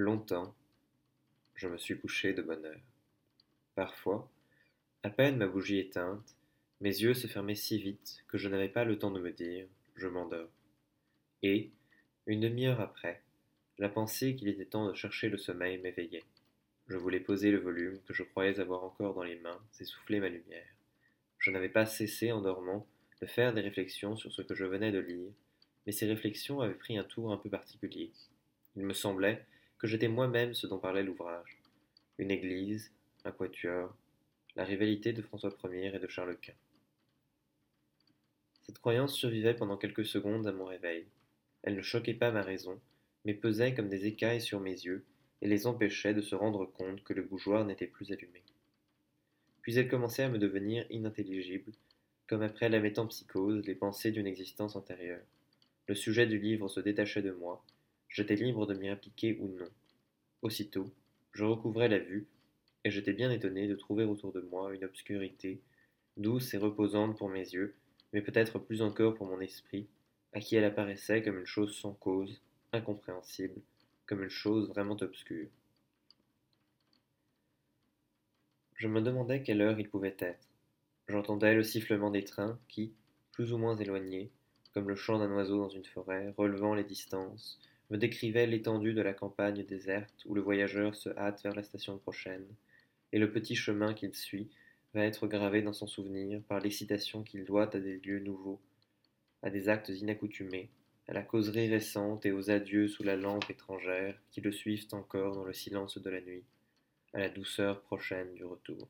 Longtemps, je me suis couché de bonne heure. Parfois, à peine ma bougie éteinte, mes yeux se fermaient si vite que je n'avais pas le temps de me dire je m'endors. Et, une demi-heure après, la pensée qu'il était temps de chercher le sommeil m'éveillait. Je voulais poser le volume que je croyais avoir encore dans les mains et souffler ma lumière. Je n'avais pas cessé, en dormant, de faire des réflexions sur ce que je venais de lire, mais ces réflexions avaient pris un tour un peu particulier. Il me semblait que j'étais moi-même ce dont parlait l'ouvrage. Une église, un quatuor, la rivalité de François Ier et de Charles Quint. Cette croyance survivait pendant quelques secondes à mon réveil. Elle ne choquait pas ma raison, mais pesait comme des écailles sur mes yeux et les empêchait de se rendre compte que le bougeoir n'était plus allumé. Puis elle commençait à me devenir inintelligible, comme après la métampsychose les pensées d'une existence antérieure. Le sujet du livre se détachait de moi, j'étais libre de m'y appliquer ou non. Aussitôt, je recouvrais la vue, et j'étais bien étonné de trouver autour de moi une obscurité, douce et reposante pour mes yeux, mais peut-être plus encore pour mon esprit, à qui elle apparaissait comme une chose sans cause, incompréhensible, comme une chose vraiment obscure. Je me demandais quelle heure il pouvait être. J'entendais le sifflement des trains qui, plus ou moins éloignés, comme le chant d'un oiseau dans une forêt, relevant les distances, me décrivait l'étendue de la campagne déserte où le voyageur se hâte vers la station prochaine, et le petit chemin qu'il suit va être gravé dans son souvenir par l'excitation qu'il doit à des lieux nouveaux, à des actes inaccoutumés, à la causerie récente et aux adieux sous la lampe étrangère qui le suivent encore dans le silence de la nuit, à la douceur prochaine du retour.